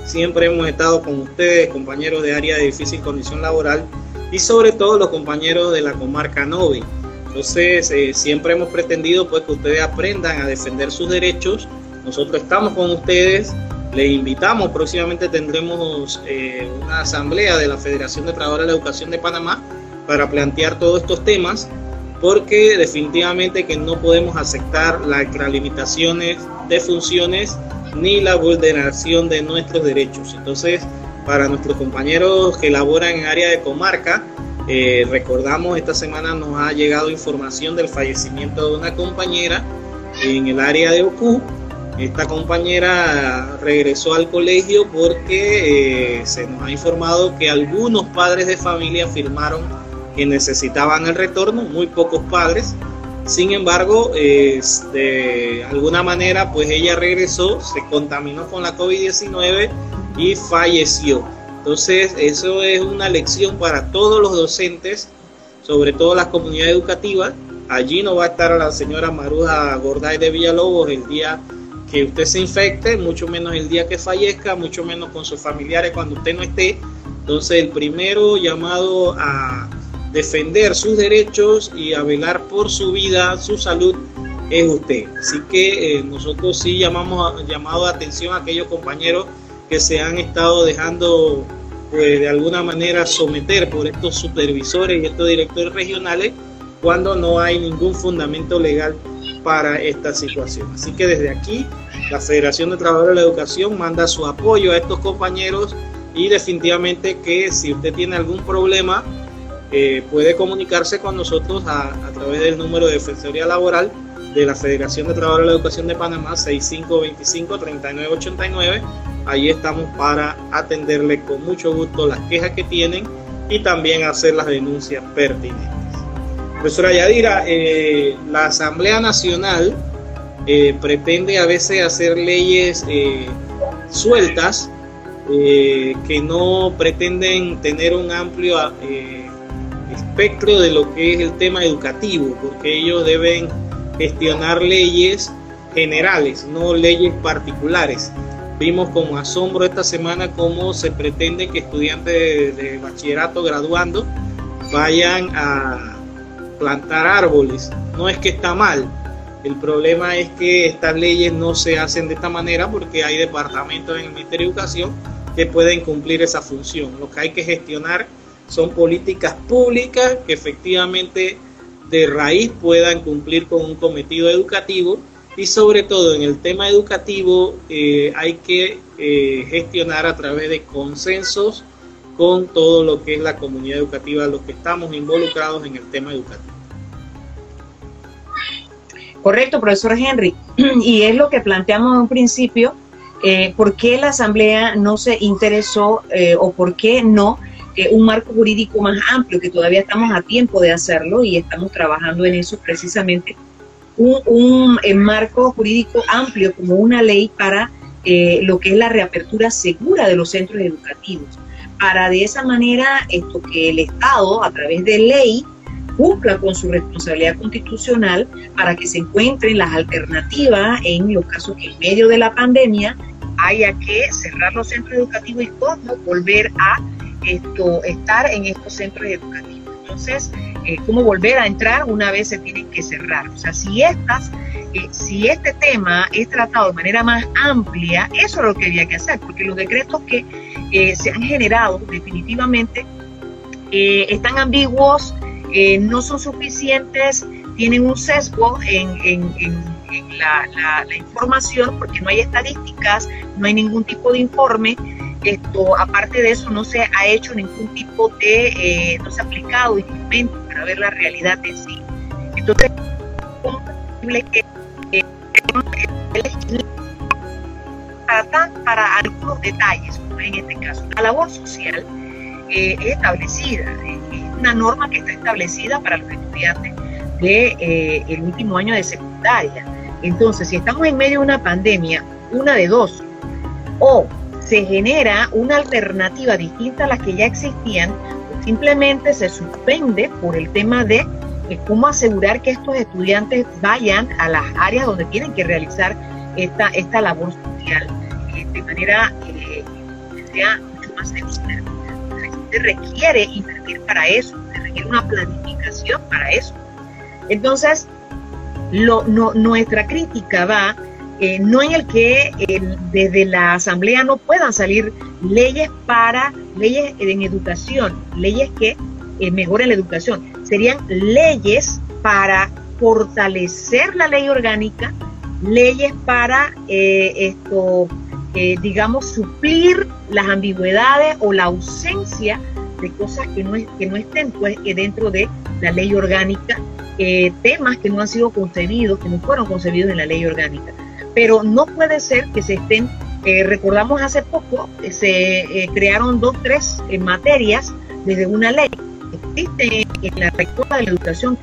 Siempre hemos estado con ustedes, compañeros de área de difícil condición laboral y sobre todo los compañeros de la comarca Novi. Entonces, eh, siempre hemos pretendido pues que ustedes aprendan a defender sus derechos nosotros estamos con ustedes, les invitamos, próximamente tendremos eh, una asamblea de la Federación de Trabajadores de la Educación de Panamá para plantear todos estos temas, porque definitivamente que no podemos aceptar las limitaciones de funciones ni la vulneración de nuestros derechos. Entonces, para nuestros compañeros que laboran en área de comarca, eh, recordamos, esta semana nos ha llegado información del fallecimiento de una compañera en el área de OCU, esta compañera regresó al colegio porque eh, se nos ha informado que algunos padres de familia afirmaron que necesitaban el retorno, muy pocos padres. Sin embargo, de alguna manera, pues ella regresó, se contaminó con la COVID-19 y falleció. Entonces, eso es una lección para todos los docentes, sobre todo las comunidades educativas. Allí no va a estar la señora Maruja Gorday de Villalobos el día que usted se infecte, mucho menos el día que fallezca, mucho menos con sus familiares cuando usted no esté. Entonces el primero llamado a defender sus derechos y a velar por su vida, su salud, es usted. Así que eh, nosotros sí llamamos llamado a atención a aquellos compañeros que se han estado dejando pues, de alguna manera someter por estos supervisores y estos directores regionales cuando no hay ningún fundamento legal para esta situación. Así que desde aquí, la Federación de Trabajadores de la Educación manda su apoyo a estos compañeros y definitivamente que si usted tiene algún problema, eh, puede comunicarse con nosotros a, través del número de Defensoría Laboral de la Federación de Trabajadores de la Educación de Panamá, 6525-3989. Ahí estamos para atenderle con mucho gusto las quejas que tienen y también hacer las denuncias pertinentes. Profesora Yadira, eh, la Asamblea Nacional eh, pretende a veces hacer leyes sueltas que no pretenden tener un amplio espectro de lo que es el tema educativo, porque ellos deben gestionar leyes generales, no leyes particulares. Vimos con asombro esta semana cómo se pretende que estudiantes de, bachillerato graduando vayan a plantar árboles. No es que está mal, el problema es que estas leyes no se hacen de esta manera porque hay departamentos en el Ministerio de Educación que pueden cumplir esa función. Lo que hay que gestionar son políticas públicas que efectivamente de raíz puedan cumplir con un cometido educativo y sobre todo en el tema educativo eh, hay que eh, gestionar a través de consensos con todo lo que es la comunidad educativa, los que estamos involucrados en el tema educativo. Correcto, profesor Henry. Y es lo que planteamos en un principio, eh, ¿por qué la Asamblea no se interesó o por qué no un marco jurídico más amplio, que todavía estamos a tiempo de hacerlo y estamos trabajando en eso precisamente un, marco jurídico amplio como una ley para eh, lo que es la reapertura segura de los centros educativos, para de esa manera esto que el Estado a través de ley cumpla con su responsabilidad constitucional para que se encuentren las alternativas en los casos que en medio de la pandemia haya que cerrar los centros educativos y cómo volver a esto, estar en estos centros educativos. Entonces, eh, cómo volver a entrar una vez se tienen que cerrar. O sea, si estas, eh, si este tema es tratado de manera más amplia, eso es lo que había que hacer, porque los decretos que eh, se han generado definitivamente están ambiguos, no son suficientes, tienen un sesgo en, la, la información porque no hay estadísticas, no hay ningún tipo de informe esto, aparte de eso, no se ha hecho ningún tipo de, eh, no se ha aplicado instrumento para ver la realidad de sí. Entonces, ¿cómo es posible que eh, para, para algunos detalles, como en este caso, la labor social eh, es establecida, es una norma que está establecida para los estudiantes del de, el último año de secundaria. Entonces, si estamos en medio de una pandemia, una de dos, o se genera una alternativa distinta a las que ya existían, simplemente se suspende por el tema de cómo asegurar que estos estudiantes vayan a las áreas donde tienen que realizar esta, esta labor social eh, de manera eh, que sea mucho más segura. Se requiere invertir para eso, se requiere una planificación para eso. Entonces, lo, no, nuestra crítica va eh, no en el que desde la Asamblea no puedan salir leyes para, leyes en educación, leyes que eh, mejoren la educación. Serían leyes para fortalecer la ley orgánica, leyes para eh, esto, digamos, suplir las ambigüedades o la ausencia de cosas que no, que no estén pues, dentro de la ley orgánica, temas que no han sido concebidos, que no fueron concebidos en la ley orgánica pero no puede ser que se estén, eh, recordamos hace poco, eh, se eh, crearon dos, tres materias desde una ley. Existe en la rectora de la educación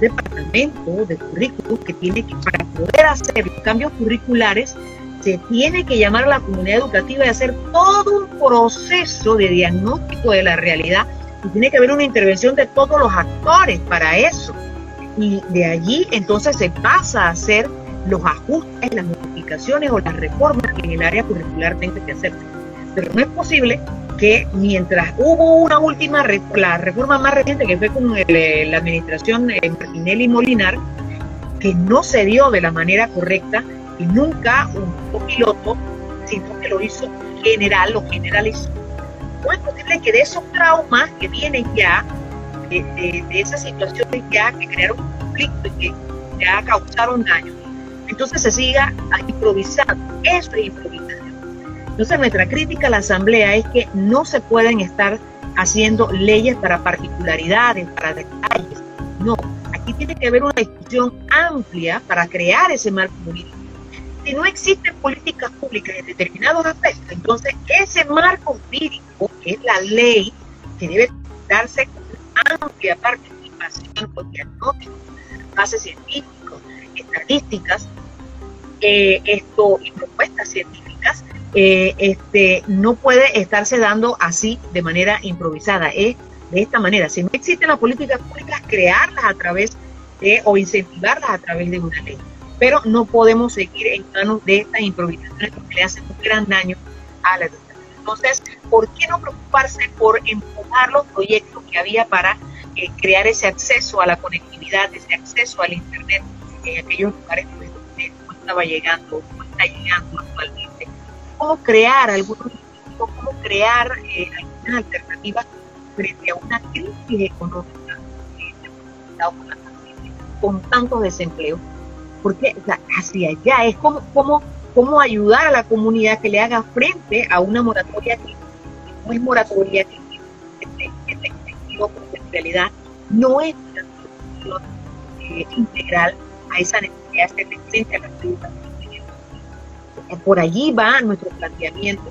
departamento de currículum que tiene que, para poder hacer cambios curriculares, se tiene que llamar a la comunidad educativa y hacer todo un proceso de diagnóstico de la realidad y tiene que haber una intervención de todos los actores para eso y de allí entonces se pasa a hacer los ajustes, las modificaciones o las reformas que en el área curricular tenga que hacer. Pero no es posible que mientras hubo una última, la reforma más reciente que fue con eh, la administración de Martinelli Molinar, que no se dio de la manera correcta y nunca un piloto, sino que lo hizo general, lo generalizó. No es posible que de esos traumas que vienen ya de, esas situaciones ya que crearon conflicto y que ya causaron daño. Entonces se siga improvisando. Eso es improvisación. Entonces nuestra crítica a la Asamblea es que no se pueden estar haciendo leyes para particularidades, para detalles. No, aquí tiene que haber una discusión amplia para crear ese marco jurídico. Si no existen políticas públicas en determinados aspectos, entonces ese marco jurídico, que es la ley, que debe darse con amplia participación con diagnósticos, bases científicos, estadísticas, eh, esto y propuestas científicas, eh, este, no puede estarse dando así de manera improvisada. Es de esta manera. Si no existen las políticas públicas, crearlas a través de o incentivarlas a través de una ley. Pero no podemos seguir en manos de estas improvisaciones porque le hacen un gran daño a la educación. Entonces, ¿por qué no preocuparse por empujar los proyectos que había para eh, crear ese acceso a la conectividad, ese acceso al Internet en aquellos lugares donde no estaba llegando, no está llegando actualmente? ¿Cómo crear algunos cómo crear eh, algunas alternativas frente a una crisis económica con tantos desempleos? Porque hacia allá es como, como cómo ayudar a la comunidad que le haga frente a una moratoria que no es moratoria que, en realidad no es una solución eh, integral a esa necesidad de frente a la Por allí va nuestro planteamiento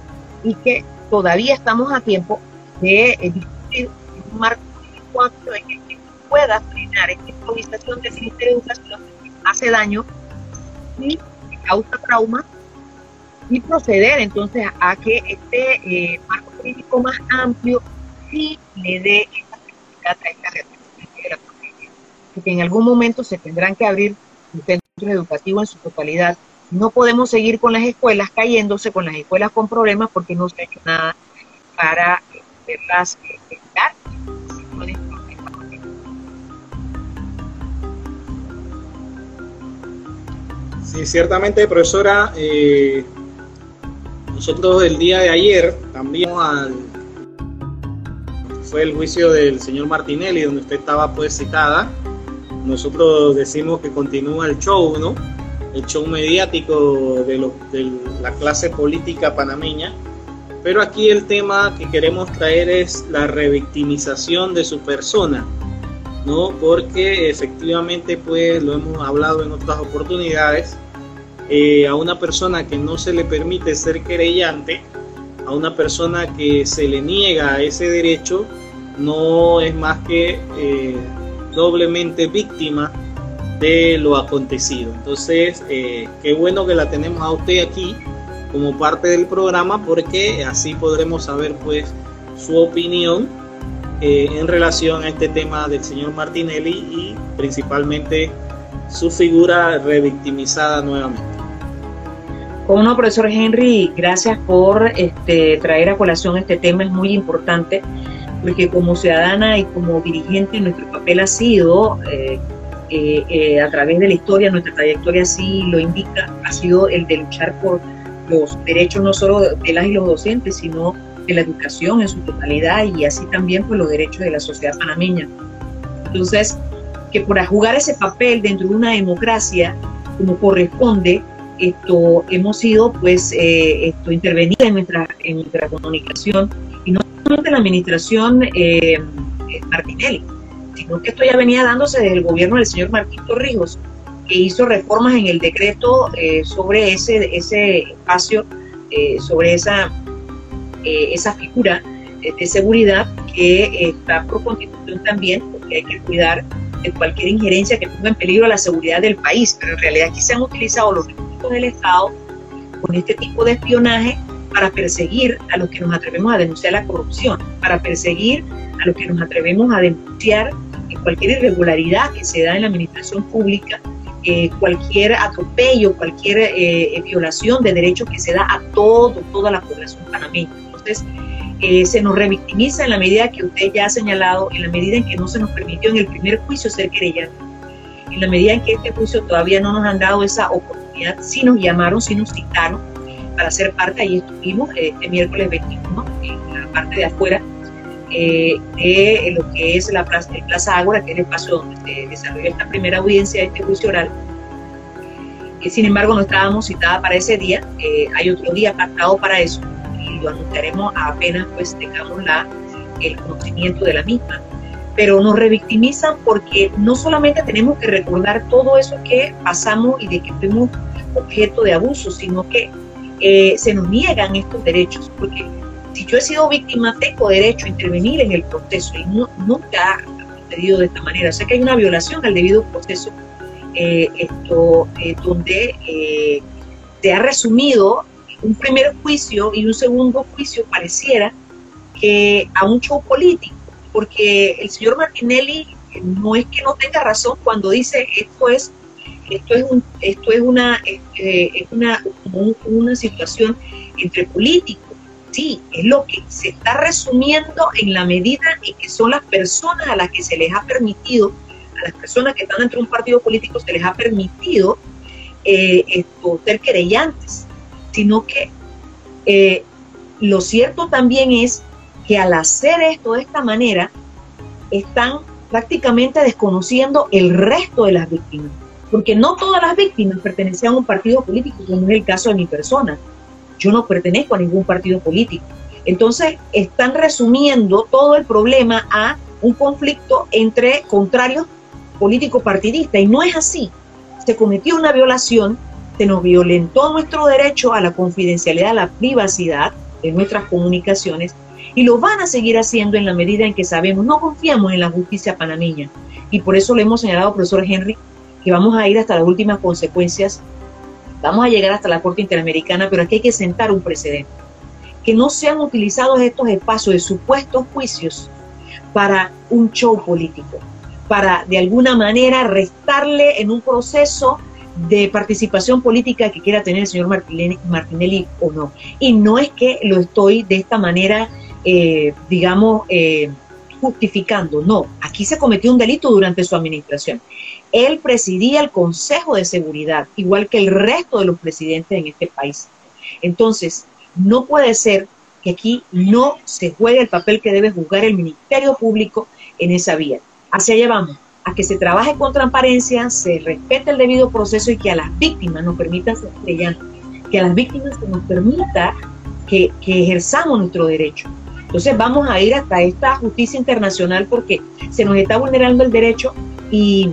y que todavía estamos a tiempo de eh, discutir un marco amplio en el que pueda frenar esta improvisación del Ministerio de Educación hace daño y causa trauma y proceder entonces a que este eh, marco político más amplio sí le dé esta a esta de la. Porque en algún momento se tendrán que abrir los centros educativos en su totalidad. No podemos seguir con las escuelas cayéndose, con las escuelas con problemas, porque no se ha hecho nada para verlas evitar Sí, ciertamente, profesora, eh, nosotros el día de ayer también fue el juicio del señor Martinelli, donde usted estaba pues citada. Nosotros decimos que continúa el show, ¿no? El show mediático de, de la clase política panameña. Pero aquí el tema que queremos traer es la revictimización de su persona, ¿no? Porque efectivamente, pues lo hemos hablado en otras oportunidades, eh, a una persona que no se le permite ser querellante, a una persona que se le niega ese derecho, no es más que eh, doblemente víctima de lo acontecido. Entonces, eh, qué bueno que la tenemos a usted aquí como parte del programa porque así podremos saber pues su opinión en relación a este tema del señor Martinelli y principalmente su figura revictimizada nuevamente. Como no, profesor Henry, gracias por este, traer a colación este tema, es muy importante, porque como ciudadana y como dirigente nuestro papel ha sido, eh, eh, eh, a través de la historia, nuestra trayectoria así lo indica, ha sido el de luchar por los derechos no solo de las y los docentes, sino de la educación en su totalidad y así también por los derechos de la sociedad panameña. Entonces, que por jugar ese papel dentro de una democracia como corresponde, esto, hemos sido pues eh, esto, intervenida en nuestra, en nuestra comunicación y no solamente la administración eh, Martinelli, sino que esto ya venía dándose desde el gobierno del señor Martín Torrijos, que hizo reformas en el decreto eh, sobre ese, ese espacio, eh, sobre esa, esa figura de seguridad que está por constitución también, porque hay que cuidar de cualquier injerencia que ponga en peligro la seguridad del país, pero en realidad aquí se han utilizado los del Estado con este tipo de espionaje para perseguir a los que nos atrevemos a denunciar la corrupción, para perseguir a los que nos atrevemos a denunciar cualquier irregularidad que se da en la administración pública, eh, cualquier atropello, cualquier eh, violación de derechos que se da a todo, toda la población panameña. Entonces, eh, se nos revictimiza en la medida que usted ya ha señalado, en la medida en que no se nos permitió en el primer juicio ser querellante, en la medida en que este juicio todavía no nos han dado esa oportunidad si nos llamaron, si nos citaron para ser parte, ahí estuvimos este miércoles 21 en la parte de afuera eh, de lo que es la plaza, Ágora, que es el espacio donde se desarrolla esta primera audiencia de este juicio oral. Eh, sin embargo, no estábamos citada para ese día, eh, hay otro día pactado para eso lo anunciaremos apenas pues tengamos la, el conocimiento de la misma. pero nos revictimizan porque no solamente tenemos que recordar todo eso que pasamos y de que fuimos objeto de abuso, sino que eh, se nos niegan estos derechos, porque si yo he sido víctima, tengo derecho a intervenir en el proceso y no, nunca ha sucedido de esta manera. O sea que hay una violación al debido proceso eh, esto, eh, donde se ha resumido un primer juicio y un segundo juicio pareciera que a un show político porque el señor Martinelli no es que no tenga razón cuando dice esto es esto es un, esto es una es una una situación entre políticos. Sí es lo que se está resumiendo en la medida en que son las personas a las que se les ha permitido a las personas que están dentro de un partido político se les ha permitido eh, ser querellantes sino que eh, lo cierto también es que al hacer esto de esta manera, están prácticamente desconociendo el resto de las víctimas. Porque no todas las víctimas pertenecían a un partido político, como es el caso de mi persona. Yo no pertenezco a ningún partido político. Entonces, están resumiendo todo el problema a un conflicto entre contrarios político-partidistas. Y no es así. Se cometió una violación, se nos violentó nuestro derecho a la confidencialidad, a la privacidad de nuestras comunicaciones y lo van a seguir haciendo en la medida en que sabemos, no confiamos en la justicia panameña. Y por eso le hemos señalado, profesor Henry, que vamos a ir hasta las últimas consecuencias, vamos a llegar hasta la Corte Interamericana, pero aquí hay que sentar un precedente. Que no sean utilizados estos espacios de supuestos juicios para un show político, para de alguna manera restarle en un proceso de participación política que quiera tener el señor Martinelli, o no. Y no es que lo estoy de esta manera eh, digamos, eh, justificando. No, aquí se cometió un delito durante su administración. Él presidía el Consejo de Seguridad, igual que el resto de los presidentes en este país. Entonces, no puede ser que aquí no se juegue el papel que debe jugar el Ministerio Público en esa vía. Hacia allá vamos, a que se trabaje con transparencia, se respete el debido proceso y que a las víctimas nos permitan ser que a las víctimas se nos permita que, ejerzamos nuestro derecho. Entonces vamos a ir hasta esta justicia internacional porque se nos está vulnerando el derecho y,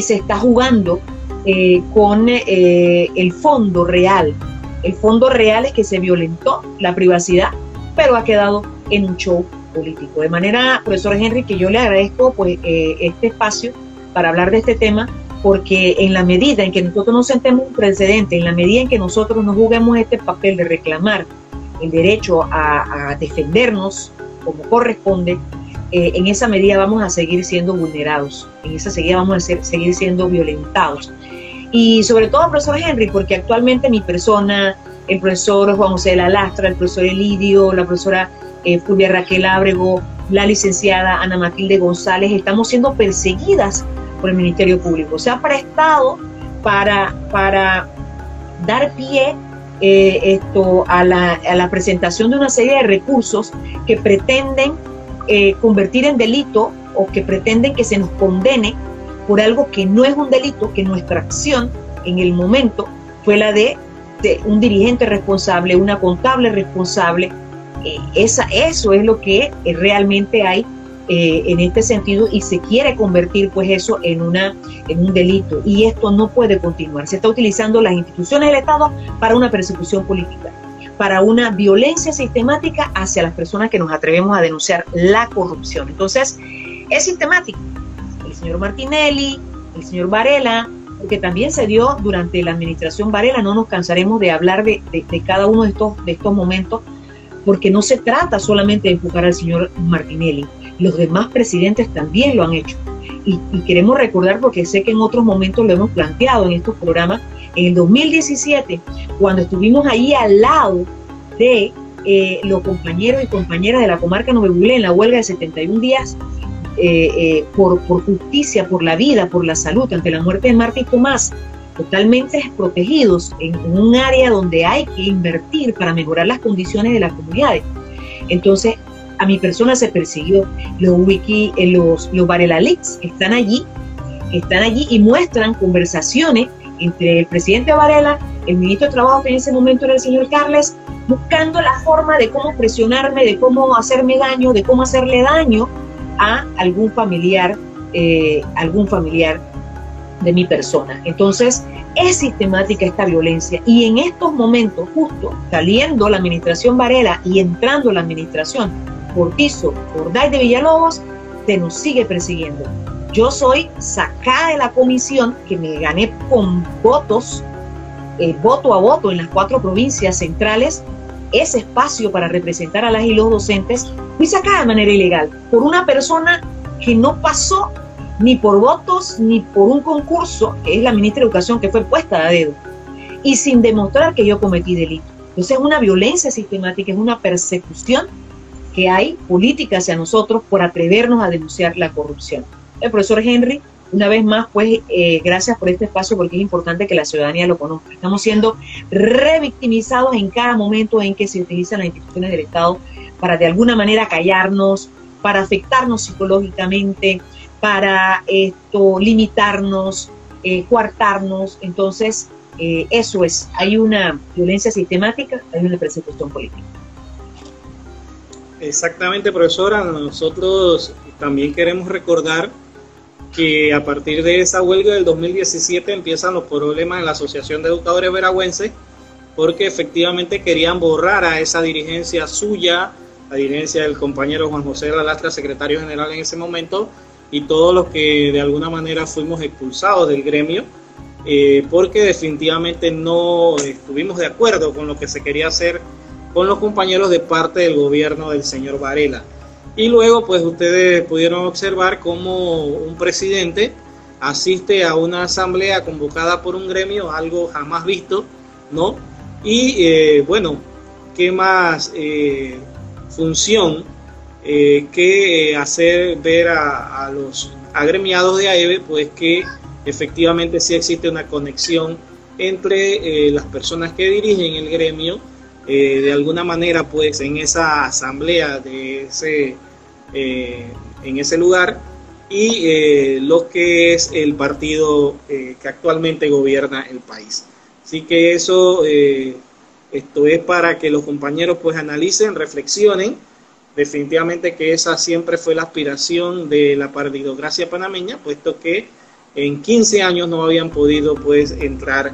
se está jugando eh, con eh, el fondo real. El fondo real es que se violentó la privacidad, pero ha quedado en un show político. De manera, profesor Henry, que yo le agradezco pues, eh, este espacio para hablar de este tema, porque en la medida en que nosotros nos sentemos un precedente, en la medida en que nosotros nos juguemos este papel de reclamar el derecho a, defendernos como corresponde, eh, en esa medida vamos a seguir siendo vulnerados, en esa medida vamos a seguir siendo violentados. Y sobre todo, profesor Henry, porque actualmente mi persona, el profesor Juan José de la Lastra, el profesor Elidio, la profesora eh, Fulvia Raquel Ábrego, la licenciada Ana Matilde González, estamos siendo perseguidas por el Ministerio Público. Se ha prestado para, para dar pie eh, esto, a la, a, la, presentación de una serie de recursos que pretenden eh, convertir en delito o que pretenden que se nos condene por algo que no es un delito, que nuestra acción en el momento fue la de, de un dirigente responsable, una contable responsable. Eh, esa, eso es lo que realmente hay eh, en este sentido y se quiere convertir pues eso en un delito y esto no puede continuar. Se está utilizando las instituciones del Estado para una persecución política, para una violencia sistemática hacia las personas que nos atrevemos a denunciar la corrupción. Entonces, es sistemático. El señor Martinelli, el señor Varela, que también se dio durante la administración Varela, no nos cansaremos de hablar de, de cada uno de estos, de estos momentos, porque no se trata solamente de empujar al señor Martinelli, los demás presidentes también lo han hecho. Y, queremos recordar, porque sé que en otros momentos lo hemos planteado en estos programas, en el 2017, cuando estuvimos ahí al lado de eh, los compañeros y compañeras de la comarca Novebulé en la huelga de 71 días eh, eh, por, por justicia, por la vida, por la salud, ante la muerte de Marta y Tomás, totalmente desprotegidos en un área donde hay que invertir para mejorar las condiciones de las comunidades. Entonces, a mi persona se persiguió. Los wiki, eh, los, los Varela Leaks están allí, están allí y muestran conversaciones entre el presidente Varela, el ministro de Trabajo que en ese momento era el señor Carles, buscando la forma de cómo presionarme, de cómo hacerme daño, de cómo hacerle daño a algún familiar, eh, algún familiar de mi persona. Entonces, es sistemática esta violencia y en estos momentos, justo saliendo la administración Varela y entrando la administración Cortizo, Borday de Villalobos, se nos sigue persiguiendo. Yo soy sacada de la comisión que me gané con votos, eh, voto a voto en las cuatro provincias centrales, ese espacio para representar a las y los docentes, fui sacada de manera ilegal por una persona que no pasó ni por votos ni por un concurso, que es la ministra de Educación que fue puesta a dedo, y sin demostrar que yo cometí delito. Entonces es una violencia sistemática, es una persecución que hay política hacia nosotros por atrevernos a denunciar la corrupción. El profesor Henry, una vez más, pues eh, gracias por este espacio porque es importante que la ciudadanía lo conozca. Estamos siendo revictimizados en cada momento en que se utilizan las instituciones del Estado para de alguna manera callarnos, para afectarnos psicológicamente, para esto limitarnos, eh, coartarnos. Entonces, eh, eso es, hay una violencia sistemática, hay una persecución política. Exactamente, profesora. Nosotros también queremos recordar que a partir de esa huelga del 2017 empiezan los problemas en la Asociación de Educadores Veragüenses, porque efectivamente querían borrar a esa dirigencia suya, la dirigencia del compañero Juan José Lastra, secretario general en ese momento, y todos los que de alguna manera fuimos expulsados del gremio, eh, porque definitivamente no estuvimos de acuerdo con lo que se quería hacer con los compañeros de parte del gobierno del señor Varela. Y luego, pues ustedes pudieron observar cómo un presidente asiste a una asamblea convocada por un gremio, algo jamás visto, ¿no? Y eh, bueno, ¿qué más eh, función eh, que hacer ver a, los agremiados de AEBE, pues que efectivamente sí existe una conexión entre eh, las personas que dirigen el gremio, de alguna manera, pues en esa asamblea de ese, en ese lugar, y lo que es el partido que actualmente gobierna el país. Así que eso, esto es para que los compañeros pues analicen, reflexionen, definitivamente que esa siempre fue la aspiración de la partidocracia panameña, puesto que en 15 años no habían podido pues entrar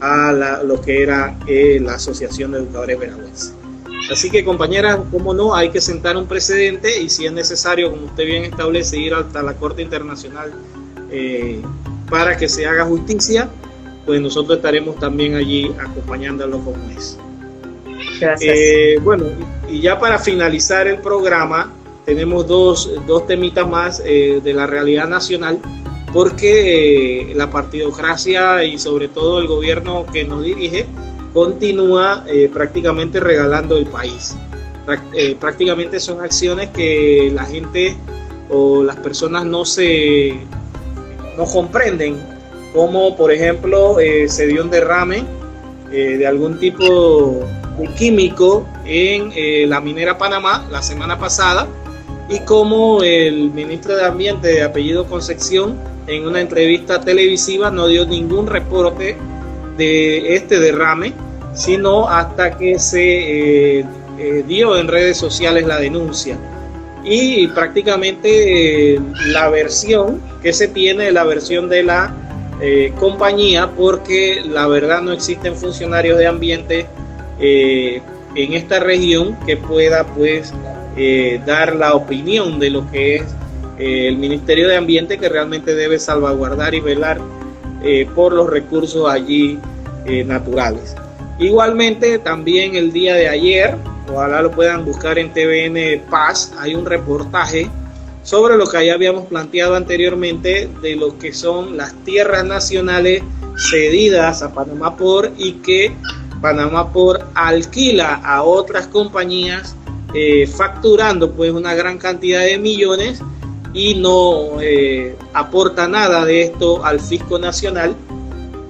a lo que era eh, la Asociación de Educadores Veragüenses. Así que compañeras, como no, hay que sentar un precedente y si es necesario, como usted bien establece, ir hasta la Corte Internacional eh, para que se haga justicia, pues nosotros estaremos también allí acompañándolo como es. Gracias. Eh, bueno, y ya para finalizar el programa, tenemos dos, dos temitas más eh, de la realidad nacional, porque la partidocracia y sobre todo el gobierno que nos dirige continúa prácticamente regalando el país. prácticamente son acciones que la gente o las personas no se no comprenden, como por ejemplo se dio un derrame de algún tipo químico en eh, la minera Panamá la semana pasada y como el ministro de Ambiente de apellido Concepción en una entrevista televisiva no dio ningún reporte de este derrame, sino hasta que se eh, eh, dio en redes sociales la denuncia. Y prácticamente la versión que se tiene es la versión de la compañía, porque la verdad no existen funcionarios de ambiente eh, en esta región que pueda pues eh, dar la opinión de lo que es eh, el Ministerio de Ambiente que realmente debe salvaguardar y velar por los recursos allí naturales. Igualmente también el día de ayer, ojalá lo puedan buscar en TVN Paz, hay un reportaje sobre lo que ya habíamos planteado anteriormente de lo que son las tierras nacionales cedidas a Panamá por y que Panamá por alquila a otras compañías eh, facturando pues una gran cantidad de millones y no eh, aporta nada de esto al fisco nacional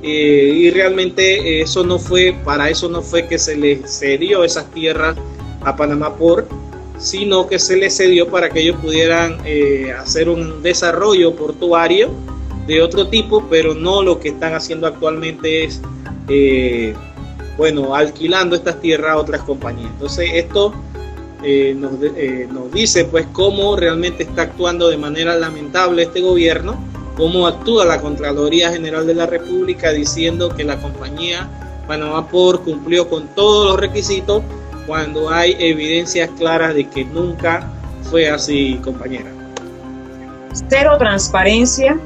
eh, y realmente eso no fue para eso no fue que se le cedió esas tierras a Panamá por sino que se le cedió para que ellos pudieran hacer un desarrollo portuario de otro tipo pero no lo que están haciendo actualmente es bueno, alquilando estas tierras a otras compañías. Entonces, esto eh, nos, eh, nos, dice pues cómo realmente está actuando de manera lamentable este gobierno, cómo actúa la Contraloría General de la República diciendo que la compañía Panamá Por cumplió con todos los requisitos cuando hay evidencias claras de que nunca fue así, compañera. Cero transparencia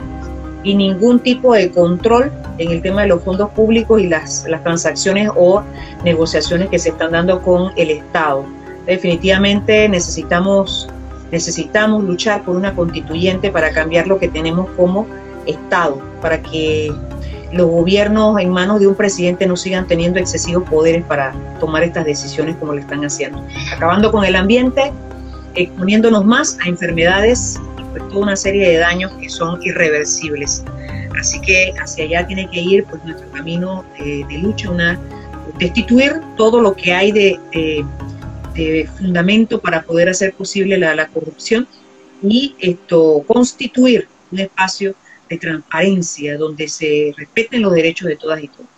y ningún tipo de control en el tema de los fondos públicos y las, las transacciones o negociaciones que se están dando con el Estado definitivamente necesitamos, necesitamos luchar por una constituyente para cambiar lo que tenemos como Estado, para que los gobiernos en manos de un presidente no sigan teniendo excesivos poderes para tomar estas decisiones como lo están haciendo. Acabando con el ambiente, exponiéndonos más a enfermedades y pues toda una serie de daños que son irreversibles. Así que hacia allá tiene que ir pues, nuestro camino de, lucha, una, destituir todo lo que hay de fundamento para poder hacer posible la, corrupción y esto constituir un espacio de transparencia donde se respeten los derechos de todas y todos.